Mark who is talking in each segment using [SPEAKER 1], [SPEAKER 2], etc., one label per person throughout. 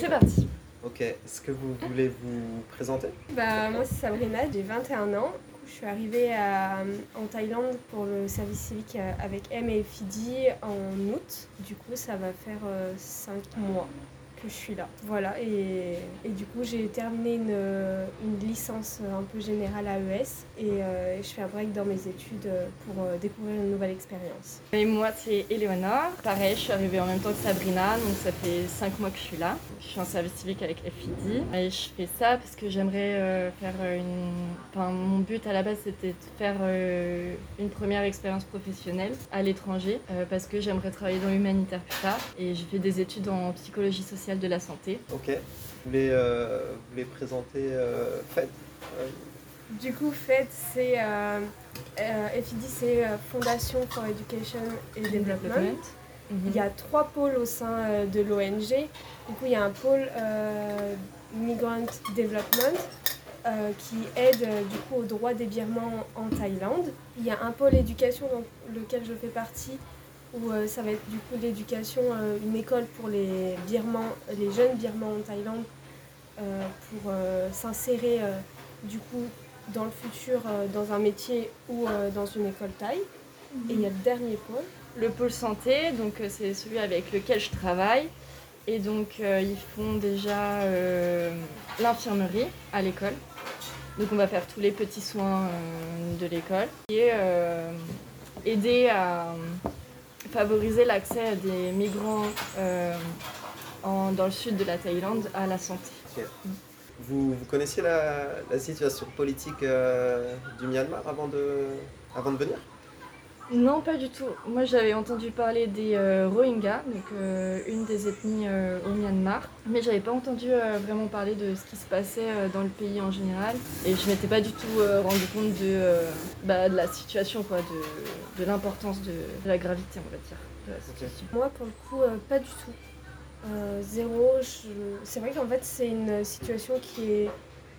[SPEAKER 1] C'est parti.
[SPEAKER 2] Ok, est-ce que vous voulez vous présenter?
[SPEAKER 3] Bah, moi, c'est Sabrina, j'ai 21 ans. Je suis arrivée à- en Thaïlande pour le service civique euh, avec M et Fidi en août. Du coup, ça va faire 5 mois que je suis là. Voilà, et, et du coup, j'ai terminé une, une licence un peu générale à ES et euh, je fais un break dans mes études pour euh, découvrir une nouvelle expérience.
[SPEAKER 1] Et moi, c'est Éléonore. Pareil, je suis arrivée en même temps que Sabrina, donc ça fait 5 mois que je suis là. Je suis en service civique avec FID. Et je fais ça parce que j'aimerais euh, faire une. Enfin, mon but à la base, c'était de faire une première expérience professionnelle à l'étranger parce que j'aimerais travailler dans l'humanitaire plus tard. Et j'ai fait des études en psychologie sociale de la santé.
[SPEAKER 2] Ok. Vous voulez, euh, vous voulez présenter euh, Fed Euh,
[SPEAKER 3] Du coup, FED, c'est euh, euh, FID, c'est euh, Fondation for Education and Development.
[SPEAKER 1] Mhm.
[SPEAKER 3] Il y a trois pôles au sein euh, de l'ONG. Du coup, il y a un pôle euh, Migrant Development euh, qui aide euh, du coup au droit des Birmans en Thaïlande. Il y a un pôle éducation dans lequel je fais partie où euh, ça va être du coup l'éducation, euh, une école pour les Birmans, les jeunes Birmans en Thaïlande euh, pour s'insérer du coup dans le futur dans un métier ou dans une école thaï. Et il y a le dernier pôle.
[SPEAKER 1] le pôle santé, donc c'est celui avec lequel je travaille. Et donc ils font déjà l'infirmerie à l'école. Donc on va faire tous les petits soins de l'école. Et aider à favoriser l'accès des migrants euh, en- dans le sud de la Thaïlande à la santé.
[SPEAKER 2] vous, vous connaissiez la, la situation politique euh, du Myanmar avant de, avant de venir?
[SPEAKER 1] Non, pas du tout. Moi, j'avais entendu parler des euh, Rohingyas, donc euh, une des ethnies euh, au Myanmar, mais j'avais pas entendu euh, vraiment parler de ce qui se passait euh, dans le pays en général, et je m'étais pas du tout euh, rendu compte de, euh, bah, de la situation, quoi, de, de l'importance de, de la gravité, on va dire, de la situation.
[SPEAKER 3] Moi, pour le coup, euh, pas du tout. Euh, zéro. je- C'est vrai qu'en fait, c'est une situation qui est,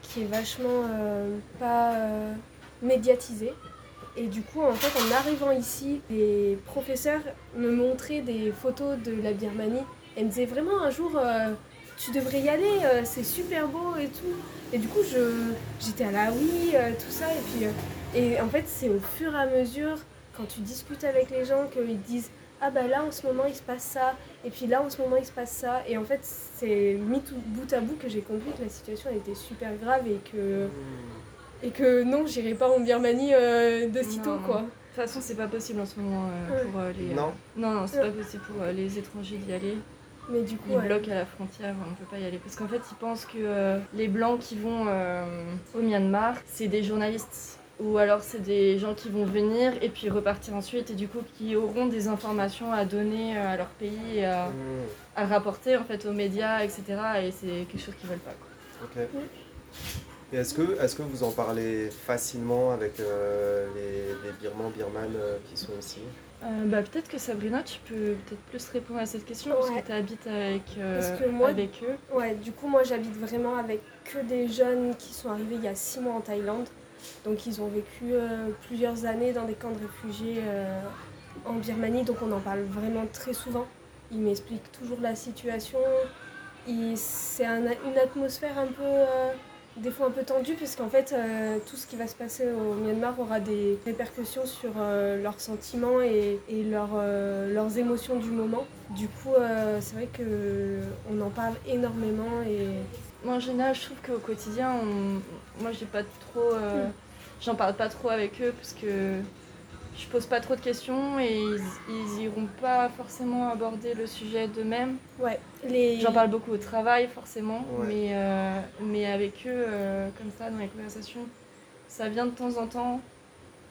[SPEAKER 3] qui est vachement euh, pas euh, médiatisée. Et du coup, en fait, en arrivant ici, les professeurs me montraient des photos de la Birmanie. Et me disaient vraiment un jour, euh, tu devrais y aller, euh, c'est super beau et tout. Et du coup, j'étais à la oui, euh, tout ça. Et puis, et en fait, c'est au fur et à mesure, quand tu discutes avec les gens, qu'ils disent ah bah là en ce moment il se passe ça et puis là en ce moment il se passe ça et en fait c'est mis bout à bout que j'ai compris que la situation était super grave et que et que non j'irai pas en Birmanie euh, de sitôt quoi
[SPEAKER 1] De toute façon, c'est pas possible en ce moment euh,
[SPEAKER 3] Ouais.
[SPEAKER 1] pour euh, les. euh,
[SPEAKER 2] Non.
[SPEAKER 1] non, non, c'est
[SPEAKER 3] Ouais.
[SPEAKER 1] pas possible pour euh, les étrangers d'y aller.
[SPEAKER 3] mais du coup
[SPEAKER 1] Ils
[SPEAKER 3] ouais.
[SPEAKER 1] bloquent à la frontière, on ne peut pas y aller. Parce qu'en fait, ils pensent que euh, les Blancs qui vont euh, au Myanmar, c'est des journalistes. Ou alors c'est des gens qui vont venir et puis repartir ensuite et du coup qui auront des informations à donner à leur pays et à,
[SPEAKER 2] Hmm,
[SPEAKER 1] à rapporter en fait aux médias, etc. Et c'est quelque chose qu'ils veulent pas. Quoi.
[SPEAKER 2] Ok. Et est-ce que, est que vous en parlez facilement avec euh, les, les Birmans, Birmanes euh, qui sont ici?
[SPEAKER 1] Euh, bah, peut-être que Sabrina, tu peux peut-être plus répondre à cette question parce que tu habites avec, euh,
[SPEAKER 3] Parce que moi-
[SPEAKER 1] avec eux.
[SPEAKER 3] Ouais, du coup, moi j'habite vraiment avec que des jeunes qui sont arrivés il y a six mois en Thaïlande. Donc, ils ont vécu euh, plusieurs années dans des camps de réfugiés euh, en Birmanie. Donc, on en parle vraiment très souvent. Ils m'expliquent toujours la situation. C'est un- une atmosphère un peu, euh, des fois un peu tendue, puisqu'en fait, euh, tout ce qui va se passer au Myanmar aura des répercussions sur euh, leurs sentiments et, euh, leurs émotions du moment. Du coup, c'est vrai qu'on en parle énormément et
[SPEAKER 1] Moi, en général, je trouve qu'au quotidien, on... moi, j'ai pas trop. euh, J'en parle pas trop avec eux parce que je pose pas trop de questions et ils, ils iront pas forcément aborder le sujet d'eux-mêmes.
[SPEAKER 3] ouais, les...
[SPEAKER 1] J'en parle beaucoup au travail, forcément,
[SPEAKER 2] Ouais.
[SPEAKER 1] mais, euh, mais avec eux, euh, comme ça, dans les conversations, ça vient de temps en temps.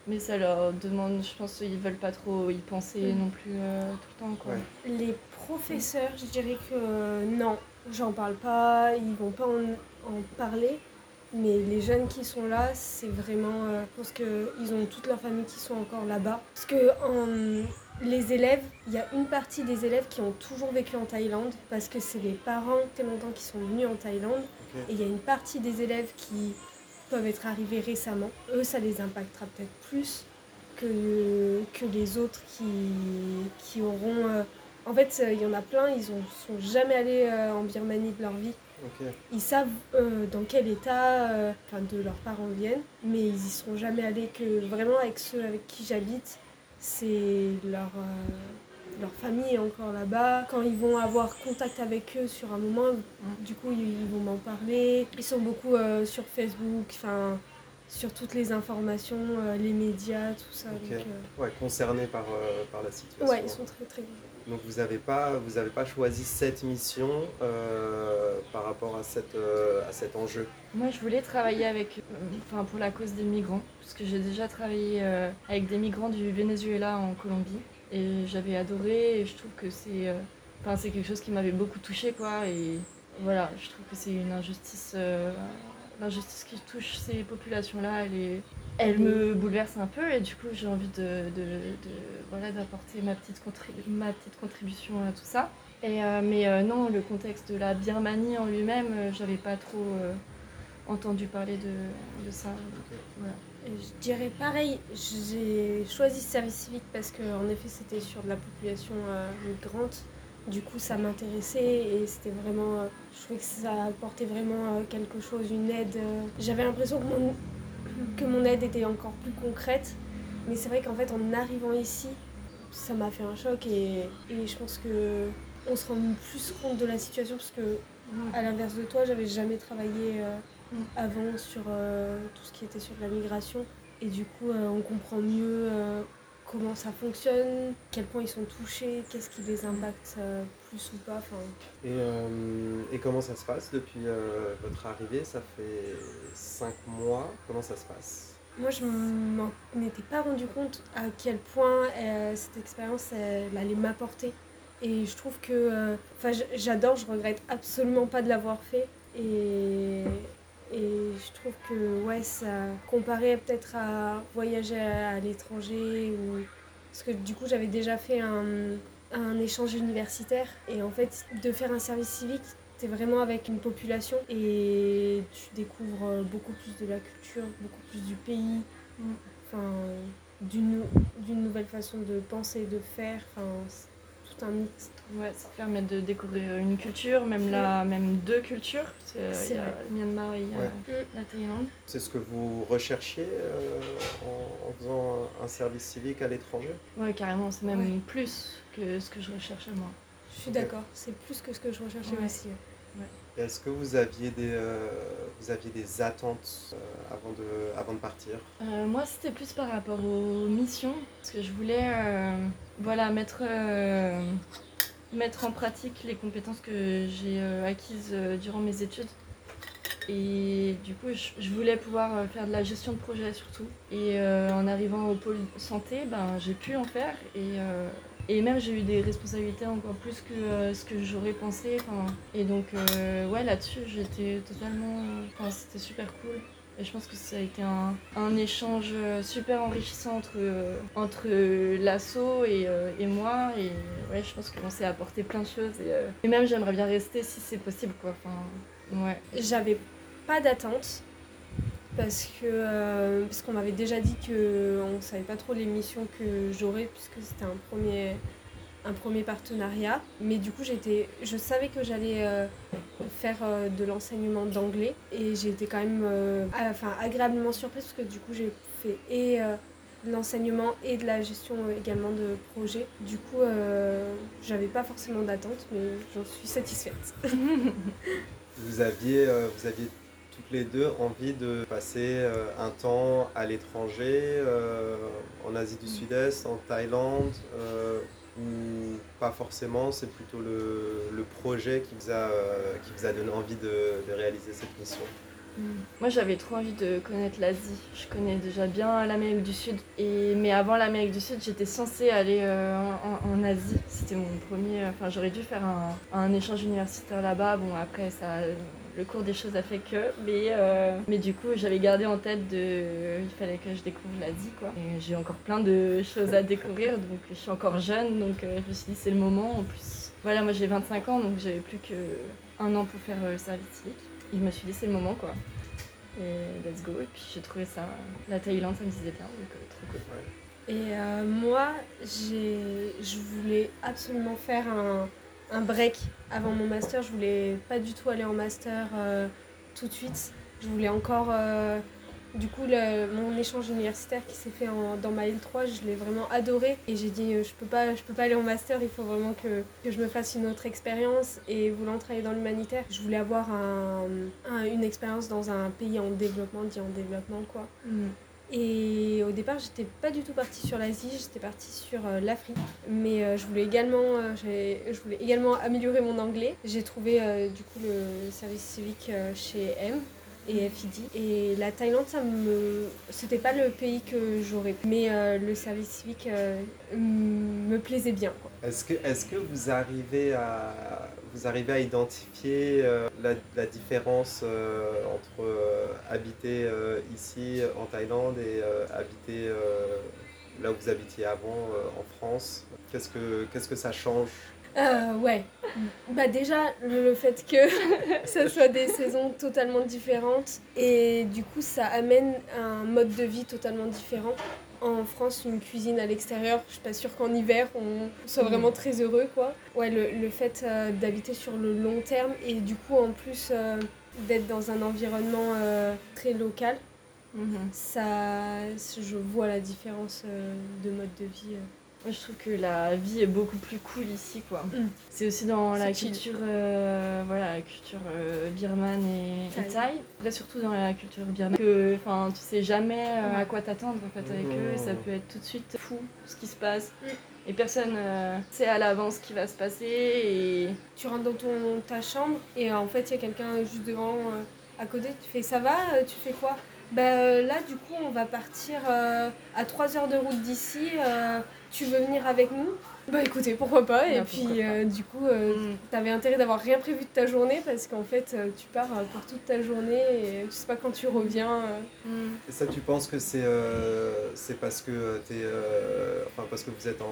[SPEAKER 1] Mais ça leur demande, je pense qu'ils veulent pas trop y penser
[SPEAKER 3] Mm.
[SPEAKER 1] non plus euh, tout le temps. Quoi.
[SPEAKER 2] Ouais.
[SPEAKER 3] Les professeurs, je dirais que euh, non, j'en parle pas, ils vont pas en, en parler. Mais les jeunes qui sont là, c'est vraiment. euh, je pense qu'ils ont toute leur famille qui sont encore là-bas. Parce que en- les élèves, il y a une partie des élèves qui ont toujours vécu en Thaïlande, parce que c'est les parents très longtemps qui sont venus en Thaïlande. Et il y a une partie des élèves qui peuvent être arrivés récemment. Eux, ça les impactera peut-être plus que, que les autres qui, qui auront euh, En fait, il y en a plein, ils ne sont jamais allés en Birmanie de leur vie. Ils savent dans quel état de leurs parents viennent, mais ils y sont jamais allés que vraiment avec ceux avec qui j'habite, c'est leur, leur famille est encore là-bas. Quand ils vont avoir contact avec eux sur un moment, du coup, ils, vont m'en parler. Ils sont beaucoup euh, sur Facebook, enfin, sur toutes les informations, euh, les médias, tout ça.
[SPEAKER 2] Euh, ouais, concernés par, par la situation.
[SPEAKER 3] Ouais, ils sont très très
[SPEAKER 2] donc vous n'avez pas, vous pas choisi cette mission par rapport à, cette, à cet enjeu?
[SPEAKER 1] Moi je voulais travailler avec, enfin pour la cause des migrants, parce que j'ai déjà travaillé avec des migrants du Venezuela en Colombie. Et j'avais adoré et je trouve que c'est euh, enfin, c'est quelque chose qui m'avait beaucoup touché quoi. Et voilà, je trouve que c'est une injustice. Euh, l'injustice qui touche ces populations-là, elle, est, elle me bouleverse un peu et du coup j'ai envie de, de, de voilà, d'apporter ma petite, ma petite contribution à tout ça. Et, euh, mais non, le contexte de la Birmanie en lui-même, j'avais pas trop entendu parler de, de ça. Voilà.
[SPEAKER 3] Je dirais pareil, j'ai choisi ce service civique parce qu'en effet c'était sur de la population euh, migrante. Du coup ça m'intéressait et c'était vraiment. Euh, je trouvais que ça apportait vraiment euh, quelque chose, une aide. J'avais l'impression que mon, que mon aide était encore plus concrète. Mais c'est vrai qu'en fait en arrivant ici, ça m'a fait un choc et, et je pense que on se rend plus compte de la situation parce que à l'inverse de toi, j'avais jamais travaillé avant sur euh, tout ce qui était sur la migration. Et du coup, euh, on comprend mieux euh, comment ça fonctionne, quel point ils sont touchés, qu'est-ce qui les impacte plus ou pas.
[SPEAKER 2] Et, et, comment ça se passe depuis votre arrivée? Ça fait cinq mois. Comment ça se passe?
[SPEAKER 3] Moi, je m'en étais pas rendu compte à quel point cette expérience allait m'apporter. Et je trouve que, enfin, j'adore, je regrette absolument pas de l'avoir fait. Et, et je trouve que ouais, ça comparé peut-être à voyager à, l'étranger ou parce que du coup j'avais déjà fait un, un, échange universitaire et en fait de faire un service civique tu es vraiment avec une population et tu découvres beaucoup plus de la culture, beaucoup plus du pays, mm. enfin d'une nouvelle façon de penser, de faire, enfin tout un mix.
[SPEAKER 1] Ouais, ça permet de découvrir une culture, même, la, même deux cultures. Il y a le Myanmar et la Thaïlande.
[SPEAKER 2] C'est ce que vous recherchiez euh, en, faisant un service civique à l'étranger?
[SPEAKER 1] Ouais, carrément, c'est même plus que ce que je recherchais moi.
[SPEAKER 3] Je suis d'accord, c'est plus que ce que je recherchais aussi.
[SPEAKER 2] Est-ce que vous aviez des, euh, vous aviez des attentes avant, de, avant de partir?
[SPEAKER 1] Moi, c'était plus par rapport aux missions, parce que je voulais voilà, mettre mettre en pratique les compétences que j'ai euh, acquises euh, durant mes études. Et du coup, je, voulais pouvoir euh, faire de la gestion de projet surtout. Et en arrivant au pôle santé, ben, j'ai pu en faire. Et, et même, j'ai eu des responsabilités encore plus que ce que j'aurais pensé. Et donc, ouais, là-dessus, j'étais totalement. Enfin, c'était super cool. Et je pense que ça a été un, échange euh, super enrichissant entre, euh, l'assaut et, euh, moi. Et ouais, je pense qu'on s'est apporté plein de choses. Et, même, j'aimerais bien rester si c'est possible. Quoi. Ouais.
[SPEAKER 3] J'avais pas d'attente parce que parce qu'on m'avait déjà dit qu'on ne savait pas trop les missions que j'aurais puisque c'était un premier un premier partenariat. Mais du coup, j'étais, je savais que j'allais euh, faire euh, de l'enseignement d'anglais et j'ai été quand même euh, enfin, agréablement surprise parce que du coup, j'ai fait et de l'enseignement et de la gestion également de projets. Du coup, j'avais pas forcément d'attente, mais j'en suis satisfaite.
[SPEAKER 2] vous, aviez, vous aviez toutes les deux envie de passer un temps à l'étranger, en Asie du Sud-Est, en Thaïlande ou pas forcément, c'est plutôt le, le, projet qui vous, a, euh, qui vous a donné envie de, de réaliser cette mission
[SPEAKER 1] hmm. Moi j'avais trop envie de connaître l'Asie. Je connais déjà bien l'Amérique du Sud. Et, mais avant l'Amérique du Sud, j'étais censée aller euh, en, en, Asie. C'était mon premier. Enfin, j'aurais dû faire un, un échange universitaire là-bas. Bon, après, ça, le cours des choses a fait que. Mais, euh, mais du coup, j'avais gardé en tête de. Il fallait que je découvre l'Asie, quoi. J'ai encore plein de choses à découvrir, donc je suis encore jeune, donc euh, je me suis dit, c'est le moment. En plus, voilà, moi j'ai 25 ans, donc j'avais plus qu'un an pour faire euh, le service civique. Et je me suis dit, c'est le moment, quoi. Et let's go. Et puis j'ai trouvé ça. La Thaïlande, ça me disait bien, donc trop cool.
[SPEAKER 3] Et moi, j'ai, je voulais absolument faire un, un break avant mon master. Je voulais pas du tout aller en master euh, tout de suite. Je voulais encore. euh, du coup, mon échange universitaire qui s'est fait dans ma L3, je l'ai vraiment adoré. Et j'ai dit, euh, je peux pas, peux pas aller en master, il faut vraiment que, je me fasse une autre expérience. Et voulant travailler dans l'humanitaire, je voulais avoir un- un- une expérience dans un pays en développement, dit en développement quoi.
[SPEAKER 1] Mm.
[SPEAKER 3] Et au départ, j'étais pas du tout partie sur l'Asie, j'étais partie sur euh, l'Afrique. Mais euh, je, voulais également, euh, je voulais également améliorer mon anglais. J'ai trouvé euh, du coup le service civique chez M et FID. Et la Thaïlande, ça me, c'était pas le pays que j'aurais. Mais le service civique me plaisait bien.
[SPEAKER 2] Est-ce que, est que vous, arrivez à, vous arrivez à identifier euh, la, différence euh, entre euh, habiter ici en Thaïlande et habiter là où vous habitiez avant en France Qu'est-ce que, que ça change?
[SPEAKER 3] Ouais. Bah déjà, le, le fait que ça soit des saisons totalement différentes et du coup ça amène un mode de vie totalement différent. En France, une cuisine à l'extérieur, je suis pas sûre qu'en hiver on soit
[SPEAKER 1] Mhm.
[SPEAKER 3] vraiment très heureux quoi. Ouais, le, le fait euh, d'habiter sur le long terme et du coup en plus euh, d'être dans un environnement euh, très local,
[SPEAKER 1] Mhm.
[SPEAKER 3] ça, je vois la différence de mode de vie.
[SPEAKER 1] Moi, je trouve que la vie est beaucoup plus cool ici, quoi.
[SPEAKER 3] Mm.
[SPEAKER 1] C'est aussi dans la culture, euh, voilà, la culture euh, birmane et, et
[SPEAKER 3] Thaï.
[SPEAKER 1] Là, surtout dans la culture birmane, que, enfin, tu sais jamais euh, à
[SPEAKER 3] Ouais.
[SPEAKER 1] quoi t'attendre en fait avec
[SPEAKER 2] Mm.
[SPEAKER 1] eux. Ça peut être tout de suite fou ce qui se passe.
[SPEAKER 3] Mm.
[SPEAKER 1] Et personne euh, sait à l'avance ce qui va se passer. Et
[SPEAKER 3] tu rentres dans ton, ta chambre et euh, en fait il y a quelqu'un juste devant euh, à côté tu fais ça va tu fais quoi? Bah là du coup on va partir euh, à 3 heures de route d'ici euh, tu veux venir avec nous? Bah écoutez pourquoi pas et
[SPEAKER 1] Bah,
[SPEAKER 3] puis
[SPEAKER 1] pas.
[SPEAKER 3] euh, du coup euh,
[SPEAKER 1] Mm.
[SPEAKER 3] t'avais intérêt d'avoir rien prévu de ta journée parce qu'en fait euh, tu pars euh, pour toute ta journée et tu sais pas quand tu reviens euh.
[SPEAKER 1] Mm.
[SPEAKER 2] Et ça, tu penses que c'est euh, c'est parce que t'es, euh, enfin parce que vous êtes en,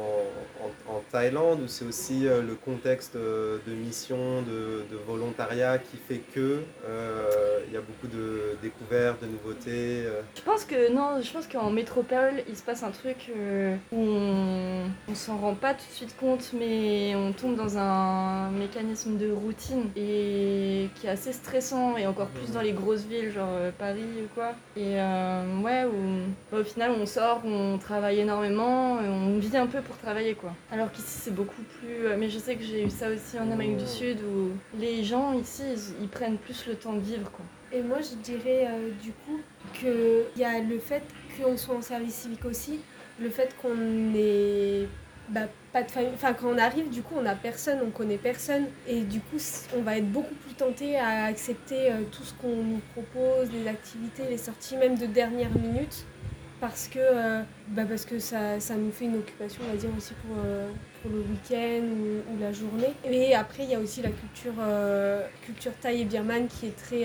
[SPEAKER 2] en, en Thaïlande ou c'est aussi euh, le contexte de mission, de, de volontariat qui fait que euh, il y a beaucoup de découvertes, de nouveautés. euh?
[SPEAKER 1] Je pense que non, je pense qu'en métropole, il se passe un truc euh, où on, on s'en rend pas tout suite compte, mais on tombe dans un mécanisme de routine et qui est assez stressant et encore plus dans les grosses villes, genre euh, Paris ou quoi. Et euh, ouais, où bah, au final on sort, on travaille énormément, et on vit un peu pour travailler quoi. Alors qu'ici c'est beaucoup plus. euh, Mais je sais que j'ai eu ça aussi en Amérique du Sud où les gens ici ils, ils prennent plus le temps de vivre quoi.
[SPEAKER 3] Et moi, je dirais euh, du coup qu'il y a le fait qu'on soit en service civique aussi, le fait qu'on ait bah, quand on arrive, du coup, on a personne, on connaît personne, et du coup, on va être beaucoup plus tenté à accepter euh, tout ce qu'on nous propose, les activités, les sorties, même de dernière minute. Parce que, euh, bah parce que ça, ça nous fait une occupation, on va dire, aussi pour, euh, pour le week-end ou, la journée. Et après, il y a aussi la culture, culture thaï et birmane qui est très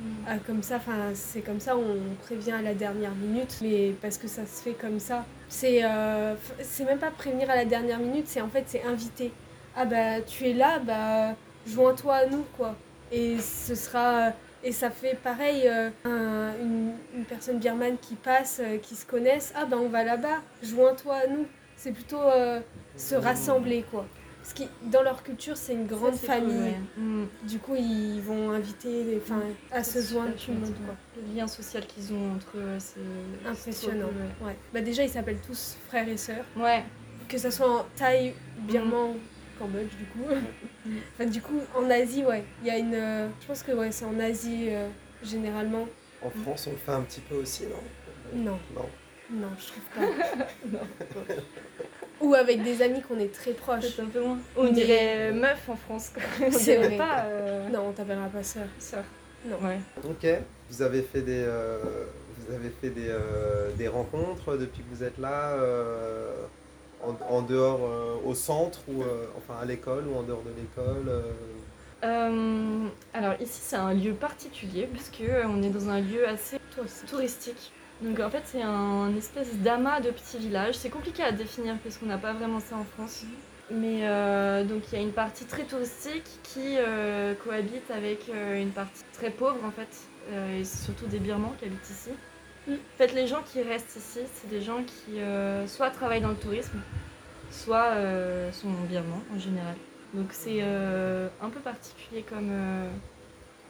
[SPEAKER 3] euh, ah, comme ça, c'est comme ça, on prévient à la dernière minute, mais parce que ça se fait comme ça. C'est euh, c'est même pas prévenir à la dernière minute, c'est en fait c'est inviter. Ah bah tu es là, bah joins-toi à nous quoi. Et ce sera et ça fait pareil euh, un- une, personne birmane qui passe, euh, qui se connaissent, ah bah on va là-bas, joins-toi à nous. C'est plutôt euh, se rassembler quoi. Parce que dans leur culture c'est une grande
[SPEAKER 1] Ça, c'est cool,
[SPEAKER 3] famille.
[SPEAKER 1] ouais. Mm.
[SPEAKER 3] Du coup, ils vont inviter les, enfin, à se joindre tout le monde. Quoi.
[SPEAKER 1] Le lien social qu'ils ont entre eux, c'est
[SPEAKER 3] Impressionnant.
[SPEAKER 1] cool,
[SPEAKER 3] Ouais. Bah déjà, ils s'appellent tous frères et sœurs.
[SPEAKER 1] ouais. Ouais.
[SPEAKER 3] Que ce soit en Thaï, Birman, Cambodge, du coup. enfin, du coup, en Asie, ouais. Il y a une. euh, je pense que ouais, c'est en Asie, euh, généralement.
[SPEAKER 2] En France, on le fait un petit peu aussi, non?
[SPEAKER 3] Non,
[SPEAKER 2] Non.
[SPEAKER 3] Non, je trouve pas. Ou avec des amis qu'on est très proches.
[SPEAKER 1] C'est un peu moins. On
[SPEAKER 3] Mais-
[SPEAKER 1] dirait meuf en France.
[SPEAKER 3] C'est vrai.
[SPEAKER 1] pas euh,
[SPEAKER 3] Non, on t'appellera pas sœur.
[SPEAKER 1] sœur.
[SPEAKER 3] Non.
[SPEAKER 1] Ouais.
[SPEAKER 2] Ok. Vous avez fait des, euh, vous avez fait des, euh, des rencontres depuis que vous êtes là, euh, en, en dehors, euh, au centre ou euh, enfin à l'école ou en dehors de l'école. euh,
[SPEAKER 1] Euh, alors ici c'est un lieu particulier puisque on est dans un lieu assez touristique. Donc en fait c'est un espèce d'amas de petits villages. C'est compliqué à définir parce qu'on n'a pas vraiment ça en France. Mais euh, donc il y a une partie très touristique qui euh, cohabite avec euh, une partie très pauvre en fait, et c'est surtout des Birmans qui habitent ici.
[SPEAKER 3] Mm.
[SPEAKER 1] En fait, les gens qui restent ici, c'est des gens qui soit travaillent dans le tourisme, soit sont birmans en général. Donc c'est un peu particulier comme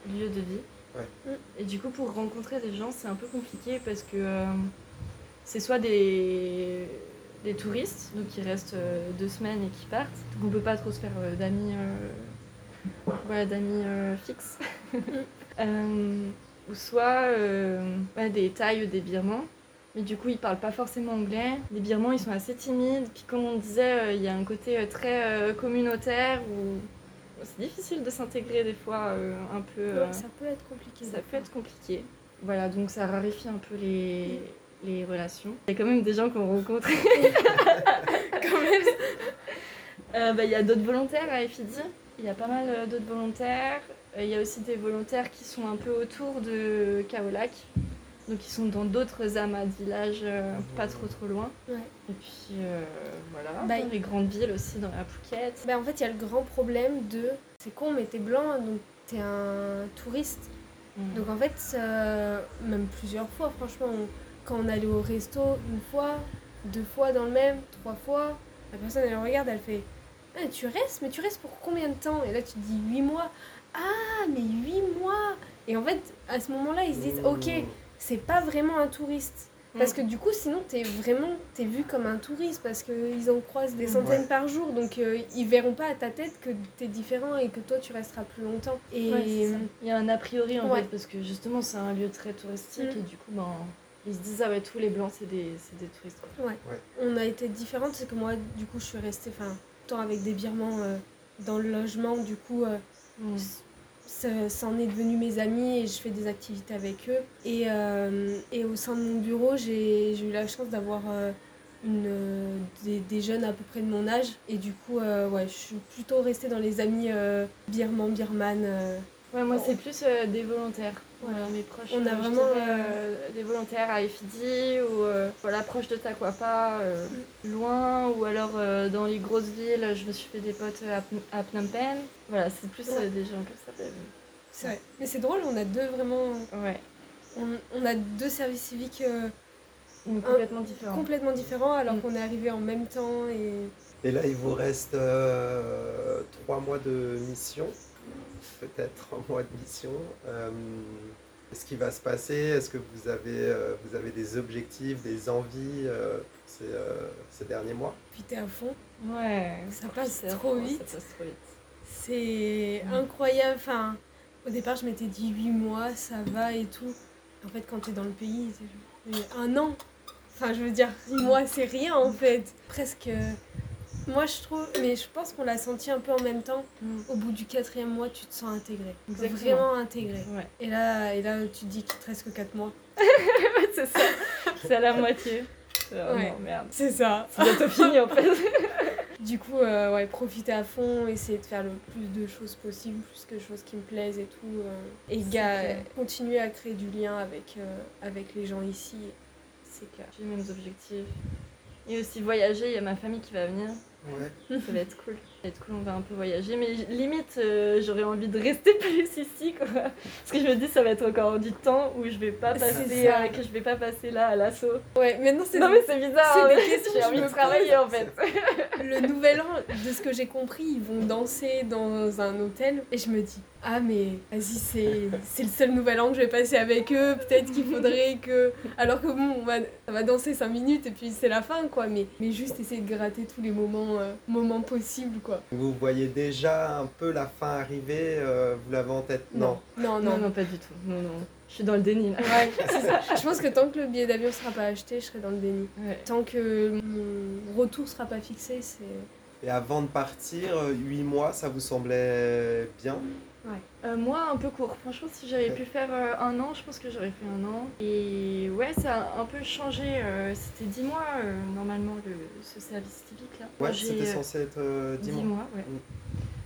[SPEAKER 1] lieu de vie.
[SPEAKER 2] Ouais.
[SPEAKER 1] Et du coup, pour rencontrer des gens, c'est un peu compliqué parce que euh, c'est soit des, des touristes, donc qui restent euh, deux semaines et qui partent. Donc on peut pas trop se faire euh, d'amis euh, voilà, d'amis euh, fixes. Euh, ou soit euh, ouais, des Thaïs ou des Birmans. Mais du coup, ils parlent pas forcément anglais. Les Birmans, ils sont assez timides. Puis comme on disait, euh, il y a un côté euh, très euh, communautaire où c'est difficile de s'intégrer des fois euh, un peu. euh,
[SPEAKER 3] ça peut être compliqué.
[SPEAKER 1] ça peut être compliqué. Voilà, donc ça raréfie un peu les, les relations. Il y a quand même des gens qu'on rencontre.
[SPEAKER 3] quand même.
[SPEAKER 1] Euh, bah, Il y a d'autres volontaires à Efidi. Il y a pas mal d'autres volontaires. Il y a aussi des volontaires qui sont un peu autour de Kaolac. Donc ils sont dans d'autres amas de villages, euh, pas trop trop loin.
[SPEAKER 3] Ouais.
[SPEAKER 1] Et puis euh, voilà,
[SPEAKER 3] Bah,
[SPEAKER 1] dans les grandes villes aussi, dans la Phuket.
[SPEAKER 3] Bah, en fait, il y a le grand problème de. C'est con, mais t'es blanc, donc t'es un touriste.
[SPEAKER 1] Mm.
[SPEAKER 3] Donc en fait, euh, même plusieurs fois, franchement, on- quand on allait au resto, une fois, deux fois dans le même, trois fois, la personne elle regarde, elle fait Ah, Tu restes? Mais tu restes pour combien de temps? Et là tu te dis 8 mois. Ah, mais 8 mois Et en fait, à ce moment-là, ils se disent Ok, c'est pas vraiment un touriste. Parce que du coup, sinon, t'es vraiment t'es vu comme un touriste parce qu'ils en croisent des centaines
[SPEAKER 2] Ouais.
[SPEAKER 3] par jour. Donc, euh, ils verront pas à ta tête que t'es différent et que toi, tu resteras plus longtemps. Et
[SPEAKER 1] Ouais. Il y a un a priori en
[SPEAKER 3] Ouais.
[SPEAKER 1] fait, parce que justement c'est un lieu très touristique
[SPEAKER 3] Mm.
[SPEAKER 1] et du coup, ben, ils se disent Ah ouais, tous les blancs c'est des, c'est des touristes. Quoi.
[SPEAKER 3] on a été différentes. C'est que moi, du coup, je suis restée enfin, tout le temps avec des birmans euh, dans le logement. Du coup, euh,
[SPEAKER 1] Mm.
[SPEAKER 3] Ça, ça en est devenu mes amis et je fais des activités avec eux. Et, euh, et au sein de mon bureau, j'ai eu la chance d'avoir euh, euh, des, des jeunes à peu près de mon âge. Et du coup, ouais, je suis plutôt restée dans les amis birmans, birmanes. Euh.
[SPEAKER 1] Ouais, moi
[SPEAKER 3] Bon.
[SPEAKER 1] c'est plus euh, des volontaires.
[SPEAKER 3] Voilà.
[SPEAKER 1] Voilà, mes proches.
[SPEAKER 3] On a
[SPEAKER 1] euh,
[SPEAKER 3] vraiment,
[SPEAKER 1] dirais, euh, des volontaires à Efidi ou euh, voilà, proche de Takwapa, euh, loin, ou alors euh, dans les grosses villes, je me suis fait des potes à, Phnom- à Phnom Penh. Voilà, c'est plus euh,
[SPEAKER 3] Ouais.
[SPEAKER 1] des gens comme ça. mais-
[SPEAKER 3] C'est vrai. Mais c'est drôle, on a deux vraiment.
[SPEAKER 1] Ouais,
[SPEAKER 3] On, on a deux services civiques euh,
[SPEAKER 1] complètement différents.
[SPEAKER 3] complètement différents alors
[SPEAKER 1] Mm.
[SPEAKER 3] qu'on est arrivés en même temps. Et...
[SPEAKER 2] Et là, il vous reste euh, trois mois de mission, peut-être un mois de mission. Euh, Qu'est-ce qui va se passer Est-ce que vous avez, euh, vous avez des objectifs, des envies euh, pour ces, euh, ces derniers mois?
[SPEAKER 3] Puis t'es à fond.
[SPEAKER 1] Ouais,
[SPEAKER 3] Ça passe trop vite.
[SPEAKER 1] Ça passe trop vite.
[SPEAKER 3] C'est
[SPEAKER 1] Mm.
[SPEAKER 3] incroyable. Enfin, au départ, je m'étais dit 8 mois, ça va et tout. En fait, quand t'es dans le pays, un an. Enfin, je veux dire, 6 mois, c'est rien en fait. Presque. Moi, je trouve. Mais je pense qu'on l'a senti un peu en même temps.
[SPEAKER 1] Mm.
[SPEAKER 3] Au bout du quatrième mois, tu te sens intégré. Vraiment intégré.
[SPEAKER 1] Ouais,
[SPEAKER 3] Et là, et là, tu te dis qu'il te reste que 4 mois.
[SPEAKER 1] c'est ça. c'est à la moitié. Oh
[SPEAKER 3] Ouais.
[SPEAKER 1] non, merde.
[SPEAKER 3] C'est ça.
[SPEAKER 1] C'est bientôt fini en fait.
[SPEAKER 3] Du coup, euh, ouais, profiter à fond, essayer de faire le plus de choses possible, plus que de choses qui me plaisent et tout. euh, et
[SPEAKER 1] C'est
[SPEAKER 3] ga-
[SPEAKER 1] clair.
[SPEAKER 3] continuer à créer du lien avec, euh, avec les gens ici.
[SPEAKER 1] C'est clair. J'ai les mêmes objectifs. Et aussi voyager, il y a ma famille qui va venir.
[SPEAKER 2] Ouais.
[SPEAKER 1] Ça va être cool. Être cool, on va un peu voyager. Mais limite, euh, j'aurais envie de rester plus ici, quoi. Parce que je me dis, ça va être encore du temps où je vais pas passer, euh, que je vais pas passer là à l'assaut.
[SPEAKER 3] Ouais, maintenant c'est
[SPEAKER 1] Non mais c'est bizarre.
[SPEAKER 3] c'est
[SPEAKER 1] hein,
[SPEAKER 3] des
[SPEAKER 1] mais
[SPEAKER 3] questions
[SPEAKER 1] J'ai
[SPEAKER 3] je
[SPEAKER 1] envie
[SPEAKER 3] me
[SPEAKER 1] de travailler en fait.
[SPEAKER 3] le nouvel an, de ce que j'ai compris, ils vont danser dans un hôtel. Et je me dis, ah mais vas-y, c'est, c'est le seul nouvel an que je vais passer avec eux. Peut-être qu'il faudrait que. Alors que bon, on va, ça va danser 5 minutes et puis c'est la fin quoi. Mais, mais juste essayer de gratter tous les moments, euh, moments possibles quoi.
[SPEAKER 2] Vous voyez déjà un peu la fin arriver euh, Vous l'avez en tête? Non.
[SPEAKER 3] Non,
[SPEAKER 1] Non,
[SPEAKER 3] non.
[SPEAKER 1] non, pas du tout. Non, non. Je suis dans le déni là.
[SPEAKER 3] Ouais, ça. Je pense que tant que le billet d'avion sera pas acheté, je serai dans le déni.
[SPEAKER 1] Ouais.
[SPEAKER 3] Tant que mon retour sera pas fixé, c'est.
[SPEAKER 2] Et avant de partir, 8 mois, ça vous semblait bien?
[SPEAKER 1] Euh, moi, un peu court. Franchement, si j'avais
[SPEAKER 2] Ouais.
[SPEAKER 1] pu faire euh, un an, je pense que j'aurais fait un an. Et ouais, ça a un peu changé. euh, C'était 10 mois, normalement, le, ce service civique là.
[SPEAKER 2] Ouais, c'était censé être euh, 10
[SPEAKER 1] 10
[SPEAKER 2] mois.
[SPEAKER 1] mois, ouais.
[SPEAKER 2] Mm.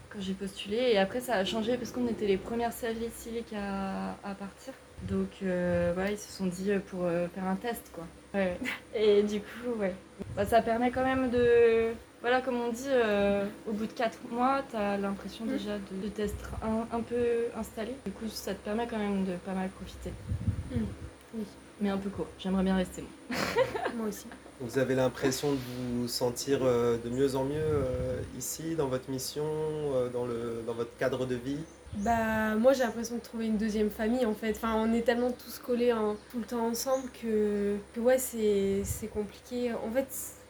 [SPEAKER 1] Quand j'ai postulé. Et après, ça a changé parce qu'on était les premières services civiques à, à partir. Donc, voilà, ils se sont dit pour faire un test, quoi. Ouais. Et du coup, ouais. Bah, ça permet quand même de. Voilà, comme on dit, euh, au bout de 4 mois, tu as l'impression
[SPEAKER 3] Mm.
[SPEAKER 1] déjà de, de t'être un, un peu installé. Du coup, ça te permet quand même de pas mal profiter.
[SPEAKER 3] Oui.
[SPEAKER 1] Mais un peu court. J'aimerais bien rester. moi.
[SPEAKER 3] Moi aussi.
[SPEAKER 2] Vous avez l'impression de vous sentir euh, de mieux en mieux euh, ici, dans votre mission, euh, dans, le, dans votre cadre de vie?
[SPEAKER 3] Bah moi j'ai l'impression de trouver une deuxième famille en fait. Enfin on est tellement tous collés en- tout le temps ensemble que, que ouais c'est c'est compliqué. En fait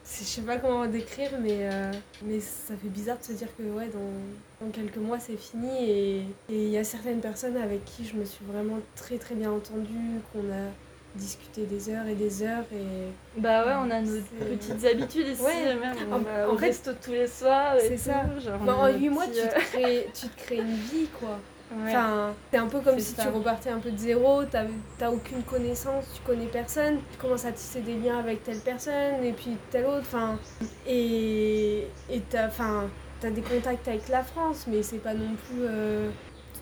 [SPEAKER 3] je sais pas comment décrire mais, euh, mais ça fait bizarre de se dire que ouais dans, dans quelques mois c'est fini et et il y a certaines personnes avec qui je me suis vraiment très très bien entendue, qu'on a discuté des heures et des heures et
[SPEAKER 1] Bah ouais, on a nos petites habitudes ici.
[SPEAKER 3] Ouais.
[SPEAKER 1] Même. On
[SPEAKER 3] En-
[SPEAKER 1] va
[SPEAKER 3] en
[SPEAKER 1] au
[SPEAKER 3] fait,
[SPEAKER 1] resto tous les soirs. et
[SPEAKER 3] c'est ça.
[SPEAKER 1] genre,
[SPEAKER 3] Bah, en
[SPEAKER 1] nos
[SPEAKER 3] 8 mois tu te, crées, tu te crées une vie quoi.
[SPEAKER 1] Ouais.
[SPEAKER 3] Enfin, c'est un peu comme si
[SPEAKER 1] ça.
[SPEAKER 3] tu repartais un peu de zéro, t'as t'as aucune connaissance, tu connais personne, tu commences à tisser des liens avec telle personne et puis telle autre, enfin, et et t'as enfin, t'as des contacts avec la France, mais c'est pas non plus. euh,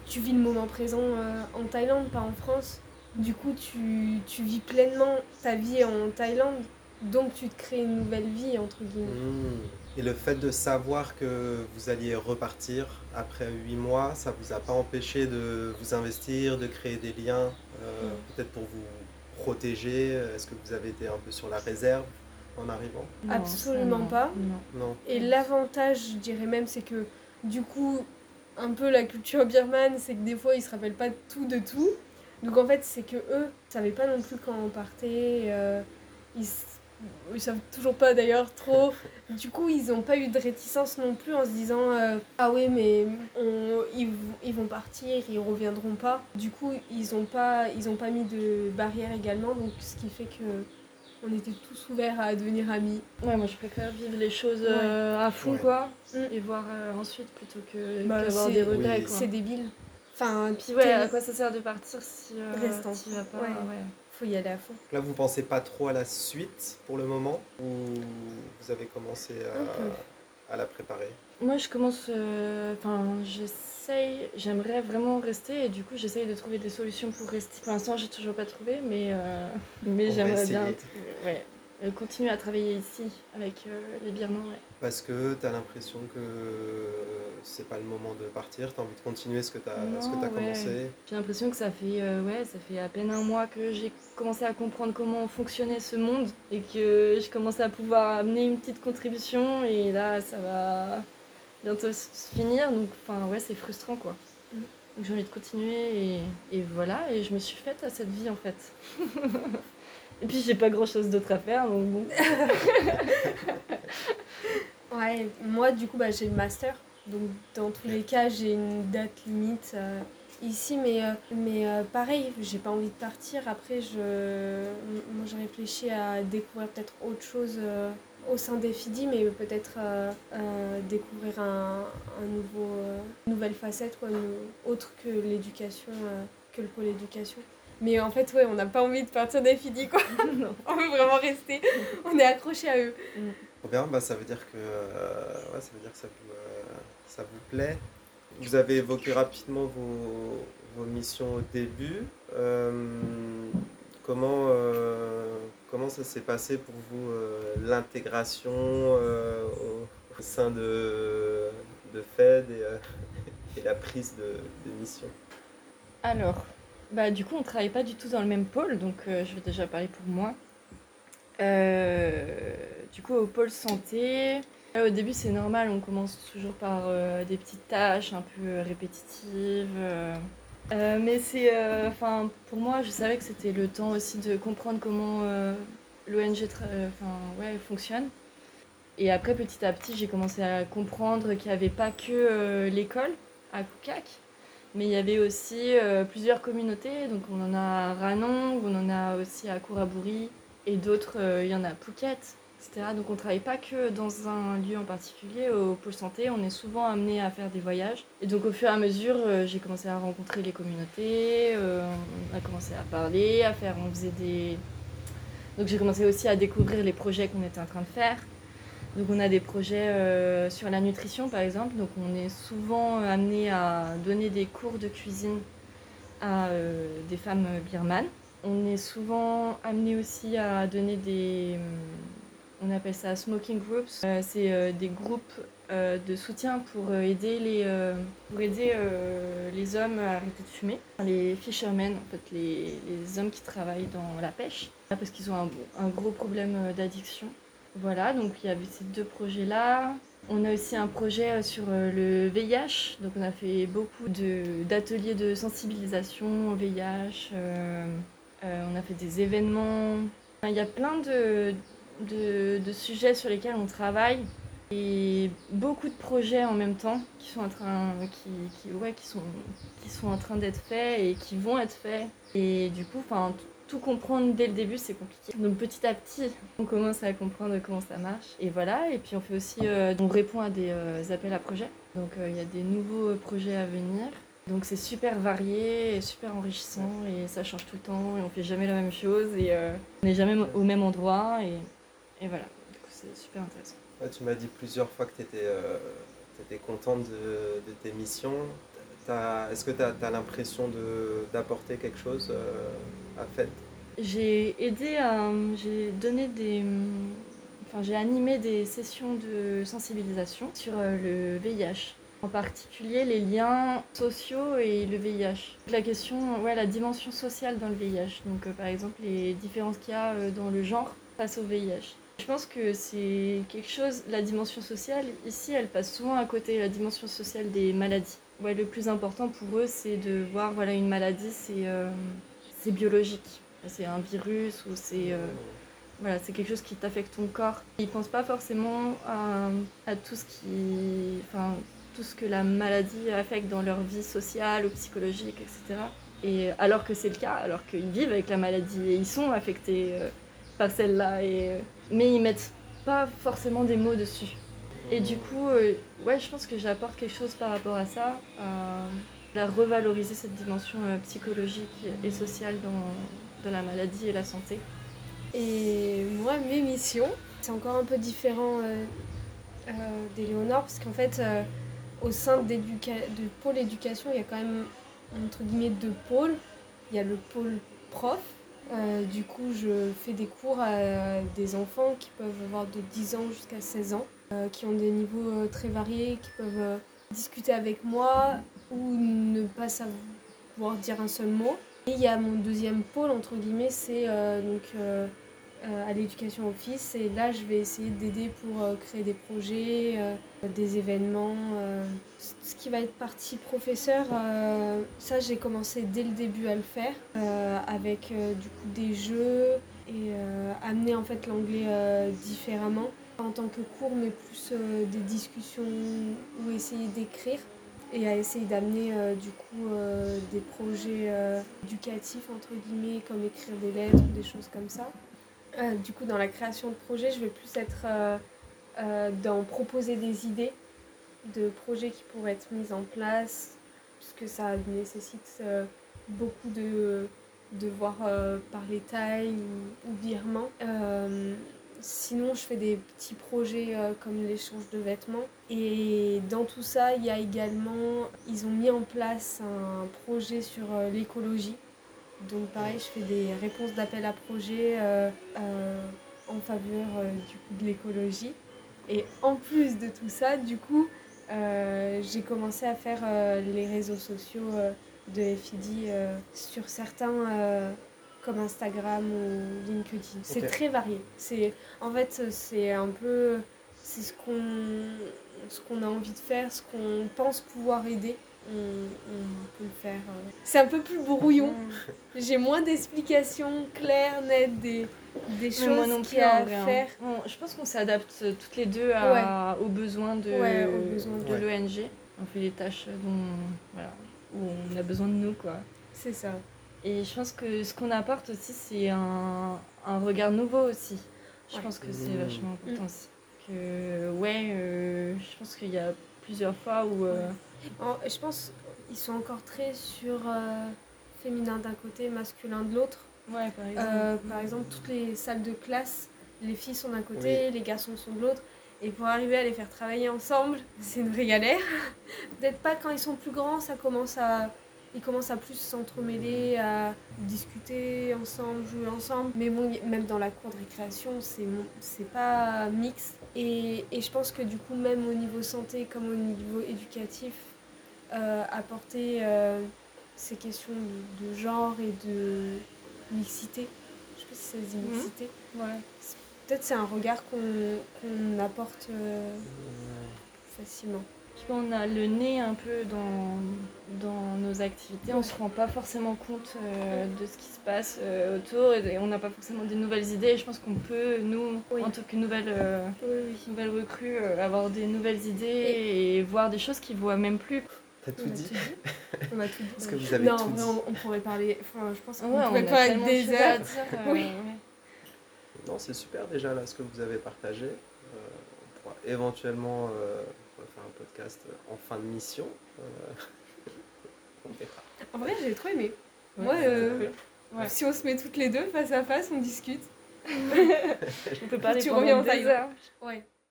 [SPEAKER 3] tu vis le moment présent euh, en Thaïlande, pas en France. Du coup, tu, tu vis pleinement ta vie en Thaïlande, donc tu te crées une nouvelle vie, entre guillemets.
[SPEAKER 2] Hmm. Et le fait de savoir que vous alliez repartir après huit mois, ça vous a pas empêché de vous investir, de créer des liens, euh,
[SPEAKER 3] Non.
[SPEAKER 2] peut-être pour vous protéger? Est-ce que vous avez été un peu sur la réserve en arrivant?
[SPEAKER 1] Non,
[SPEAKER 3] Absolument
[SPEAKER 1] non.
[SPEAKER 3] pas.
[SPEAKER 1] Non.
[SPEAKER 2] Non
[SPEAKER 3] Et l'avantage, je dirais même, c'est que du coup, un peu la culture birmane, c'est que des fois, ils se rappellent pas tout de tout. Donc en fait, c'est que eux savaient pas non plus quand on partait. euh, ils, ils savent toujours pas d'ailleurs trop. Du coup, ils ont pas eu de réticence non plus en se disant euh, Ah oui, mais on, ils, vont partir, ils reviendront pas. Du coup, ils ont pas, ils ont pas mis de barrière également. Donc ce qui fait que on était tous ouverts à devenir amis.
[SPEAKER 1] Ouais, moi je préfère vivre les choses euh, à fond
[SPEAKER 2] Ouais.
[SPEAKER 1] quoi.
[SPEAKER 3] Mm.
[SPEAKER 1] Et voir euh, ensuite plutôt que
[SPEAKER 3] Bah,
[SPEAKER 1] qu'avoir des regrets
[SPEAKER 2] Oui.
[SPEAKER 3] C'est débile. Enfin,
[SPEAKER 1] Puis ouais, à quoi ça sert de partir si euh, t'y vas pas
[SPEAKER 3] Ouais. Faut y aller à fond.
[SPEAKER 2] Là, vous pensez pas trop à la suite pour le moment ou vous avez commencé à, à la préparer?
[SPEAKER 1] Moi je commence, euh, enfin j'essaye, j'aimerais vraiment rester et du coup j'essaye de trouver des solutions pour rester. Pour l'instant j'ai toujours pas trouvé mais, euh, mais j'aimerais bien ouais. Euh, continuer à travailler ici avec euh, les Birmans. Ouais.
[SPEAKER 2] Parce que tu as l'impression que c'est pas le moment de partir, tu as envie de continuer ce que tu as, ce que
[SPEAKER 1] Non,
[SPEAKER 2] t'as
[SPEAKER 1] ouais.
[SPEAKER 2] commencé.
[SPEAKER 1] J'ai l'impression que ça fait, euh, ouais, ça fait à peine un mois que j'ai commencé à comprendre comment fonctionnait ce monde et que je commençais à pouvoir amener une petite contribution et là ça va bientôt se finir donc enfin ouais c'est frustrant quoi.
[SPEAKER 3] Mhm.
[SPEAKER 1] Donc j'ai envie de continuer et, et voilà et je me suis faite à cette vie en fait. et puis j'ai pas grand chose d'autre à faire donc bon.
[SPEAKER 3] Ouais, moi du coup bah, j'ai le master, donc dans tous les cas j'ai une date limite euh, ici, mais, euh, mais euh, pareil, j'ai pas envie de partir. Après, je, moi je réfléchis à découvrir peut-être autre chose au sein des FIDI, mais peut-être découvrir un, un nouveau, une nouvelle facette, quoi, autre que l'éducation, que le pôle éducation. Mais en fait, ouais, on n'a pas envie de partir des FIDI, quoi.
[SPEAKER 1] Non.
[SPEAKER 3] On veut vraiment rester. On est accroché à eux.
[SPEAKER 2] Trop bien, bah, ça veut dire que, euh, ouais, ça, veut dire que ça, vous, euh, ça vous plaît. Vous avez évoqué rapidement vos, vos missions au début. Euh, comment, euh, comment ça s'est passé pour vous, euh, l'intégration euh, au, au sein de, de FED et, euh, et la prise de, de mission?
[SPEAKER 1] Alors, bah du coup on travaille pas du tout dans le même pôle donc euh, je vais déjà parler pour moi. Euh, du coup au pôle santé, au début c'est normal, on commence toujours par euh, des petites tâches un peu répétitives. mais c'est, enfin pour moi je savais que c'était le temps aussi de comprendre comment l'ONG ouais, fonctionne. Et après petit à petit j'ai commencé à comprendre qu'il n'y avait pas que l'école à Koukak, mais il y avait aussi euh, plusieurs communautés. Donc on en a à Ranong, on en a aussi à Kouraburi et d'autres, euh, il y en a à Phuket, etc. Donc on ne travaille pas que dans un lieu en particulier. Au pôle santé, on est souvent amené à faire des voyages. Et donc au fur et à mesure, euh, j'ai commencé à rencontrer les communautés, on a commencé à parler, à faire, on faisait des... Donc j'ai commencé aussi à découvrir les projets qu'on était en train de faire. Donc on a des projets euh, sur la nutrition par exemple, donc on est souvent amené à donner des cours de cuisine à euh, des femmes birmanes. On est souvent amené aussi à donner des... hum, On appelle ça smoking groups. Euh, c'est euh, des groupes euh, de soutien pour euh, aider les, euh, euh, hommes à arrêter de fumer. Les fishermen, les, hommes qui travaillent dans la pêche, parce qu'ils ont un, gros problème euh, d'addiction. Voilà, donc il y avait ces deux projets-là. On a aussi un projet euh, sur euh, le VIH, donc on a fait beaucoup d'ateliers de, sensibilisation au VIH, euh, on a fait des événements. Il y a plein de, de, sujets sur lesquels on travaille et beaucoup de projets en même temps qui sont en train, qui, qui, ouais, qui sont, qui sont train d'être faits et qui vont être faits. Et du coup, enfin, tout comprendre dès le début, c'est compliqué. Donc petit à petit, on commence à comprendre comment ça marche. Et voilà, et puis on fait aussi, euh, on répond à des euh, appels à projets. Donc euh, il y a des nouveaux projets à venir. Donc c'est super varié, et super enrichissant et ça change tout le temps et on fait jamais la même chose et on n'est jamais au même endroit et, et voilà. C'est super intéressant.
[SPEAKER 2] Tu m'as dit plusieurs fois que tu étais, contente de, tes missions. Est-ce que tu as, l'impression d'apporter quelque chose euh,
[SPEAKER 1] J'ai aidé à. J'ai donné des. Enfin, j'ai animé des sessions de sensibilisation sur euh, le VIH. En particulier les liens sociaux et le VIH. La question, ouais, la dimension sociale dans le VIH. Donc, euh, par exemple, les différences qu'il y a euh, dans le genre face au VIH. Je pense que c'est quelque chose, la dimension sociale, ici, elle passe souvent à côté, la dimension sociale des maladies. Ouais, le plus important pour eux, c'est de voir, voilà, une maladie, c'est euh, c'est biologique. C'est un virus ou c'est euh, voilà, c'est quelque chose qui t'affecte ton corps. Ils pensent pas forcément à, tout ce qui, enfin, tout ce que la maladie affecte dans leur vie sociale ou psychologique, etc. Et alors que c'est le cas, alors qu'ils vivent avec la maladie et ils sont affectés euh, par celle-là, et euh, mais ils mettent pas forcément des mots dessus. Et du coup, ouais, je pense que j'apporte quelque chose par rapport à ça, la revaloriser cette dimension euh, psychologique et sociale dans, la maladie et la santé.
[SPEAKER 3] Et moi, mes missions, c'est encore un peu différent euh, euh, parce qu'en fait, euh, au sein de pôle éducation, il y a quand même, entre guillemets, deux pôles. Il y a le pôle prof. Du coup, je fais des cours à des enfants qui peuvent avoir de 10 ans jusqu'à 16 ans, qui ont des niveaux très variés, qui peuvent discuter avec moi ou ne pas savoir dire un seul mot. Et il y a mon deuxième pôle, entre guillemets, c'est euh, donc euh, euh, à l'éducation office. Et là, je vais essayer d'aider pour créer des projets, des événements. Ce qui va être partie professeur, ça, j'ai commencé dès le début à le faire, avec du coup des jeux et amener en fait l'anglais différemment. En tant que cours, mais plus des discussions ou essayer d'écrire et à essayer d'amener euh, du coup euh, des projets euh, éducatifs entre guillemets comme écrire des lettres ou des choses comme ça. Du coup dans la création de projets je vais plus être dans proposer des idées de projets qui pourraient être mis en place puisque ça nécessite beaucoup de devoir euh, parler taille ou, ou birman. Sinon, je fais des petits projets euh, comme l'échange de vêtements. Et dans tout ça, il y a également, ils ont mis en place un projet sur euh, l'écologie. Donc pareil, je fais des réponses d'appel à projet euh, en faveur de l'écologie. Et en plus de tout ça, du coup, j'ai commencé à faire les réseaux sociaux de FIDI sur certains comme Instagram ou LinkedIn. C'est très varié. C'est en fait c'est un peu c'est ce qu'on ce qu'on a envie de faire, ce qu'on pense pouvoir aider. On, on peut le faire. euh. C'est un peu plus brouillon. J'ai moins d'explications claires, nettes, des, des choses
[SPEAKER 1] moi non
[SPEAKER 3] qu'il
[SPEAKER 1] plus,
[SPEAKER 3] y a
[SPEAKER 1] en
[SPEAKER 3] à
[SPEAKER 1] vrai, hein.
[SPEAKER 3] faire.
[SPEAKER 1] Je pense qu'on s'adapte toutes les deux à- aux besoins de,
[SPEAKER 3] Ouais, aux besoins
[SPEAKER 1] de
[SPEAKER 2] de-
[SPEAKER 1] l'ONG. On fait les tâches dont, voilà, où on a besoin de nous. Quoi.
[SPEAKER 3] C'est ça.
[SPEAKER 1] Et je pense que ce qu'on apporte aussi, c'est un, un regard nouveau aussi. Je
[SPEAKER 3] Ouais.
[SPEAKER 1] pense que c'est
[SPEAKER 2] Mmh.
[SPEAKER 1] vachement important
[SPEAKER 3] Mmh.
[SPEAKER 1] aussi. Que, ouais, euh, je pense qu'il y a plusieurs fois où... euh,
[SPEAKER 3] En- je pense qu'ils sont encore très sur euh, féminin d'un côté, masculin de l'autre.
[SPEAKER 1] ouais, par exemple.
[SPEAKER 3] Euh, par exemple, toutes les salles de classe, les filles sont d'un côté, les garçons sont de l'autre. Et pour arriver à les faire travailler ensemble, c'est une vraie galère. Peut-être pas quand ils sont plus grands, ça commence à ils commencent à plus s'entremêler, à discuter ensemble, jouer ensemble. Mais bon, même dans la cour de récréation, c'est pas mixte. Et, et je pense que du coup, même au niveau santé comme au niveau éducatif, euh, apporter euh, ces questions de, de genre et de mixité, je sais pas si ça se dit
[SPEAKER 1] Mhm.
[SPEAKER 3] mixité,
[SPEAKER 1] Ouais.
[SPEAKER 3] peut-être c'est un regard qu'on qu'on apporte euh, facilement.
[SPEAKER 1] On a le nez un peu dans, dans nos activités, on se rend pas forcément compte euh, de ce qui se passe euh, autour et on n'a pas forcément des nouvelles idées. Et je pense qu'on peut, nous,
[SPEAKER 3] Oui.
[SPEAKER 1] en tant que nouvelle, euh,
[SPEAKER 3] Oui, oui.
[SPEAKER 1] nouvelle recrue, euh, avoir des nouvelles idées et, voir des choses qu'ils voient même plus.
[SPEAKER 2] T'as tout
[SPEAKER 3] On a
[SPEAKER 2] dit
[SPEAKER 3] On a tout dit.
[SPEAKER 2] Que vous avez
[SPEAKER 3] non,
[SPEAKER 2] tout dit
[SPEAKER 3] on, on pourrait parler. Enfin, je pense qu'on
[SPEAKER 1] Ouais,
[SPEAKER 3] pourrait
[SPEAKER 1] a
[SPEAKER 3] parler des heures.
[SPEAKER 1] euh,
[SPEAKER 3] Oui.
[SPEAKER 2] Non, c'est super déjà là ce que vous avez partagé. Euh, on pourra éventuellement euh, un podcast en fin de mission. Euh, on verra.
[SPEAKER 3] En vrai, j'ai trop aimé.
[SPEAKER 1] Ouais,
[SPEAKER 3] Moi, euh.
[SPEAKER 1] Ouais.
[SPEAKER 3] Si on se met toutes les deux face à face, on discute.
[SPEAKER 1] On peut parler
[SPEAKER 3] Tu
[SPEAKER 1] pendant
[SPEAKER 3] reviens en
[SPEAKER 1] des
[SPEAKER 3] taille.
[SPEAKER 1] heures.
[SPEAKER 3] Ouais.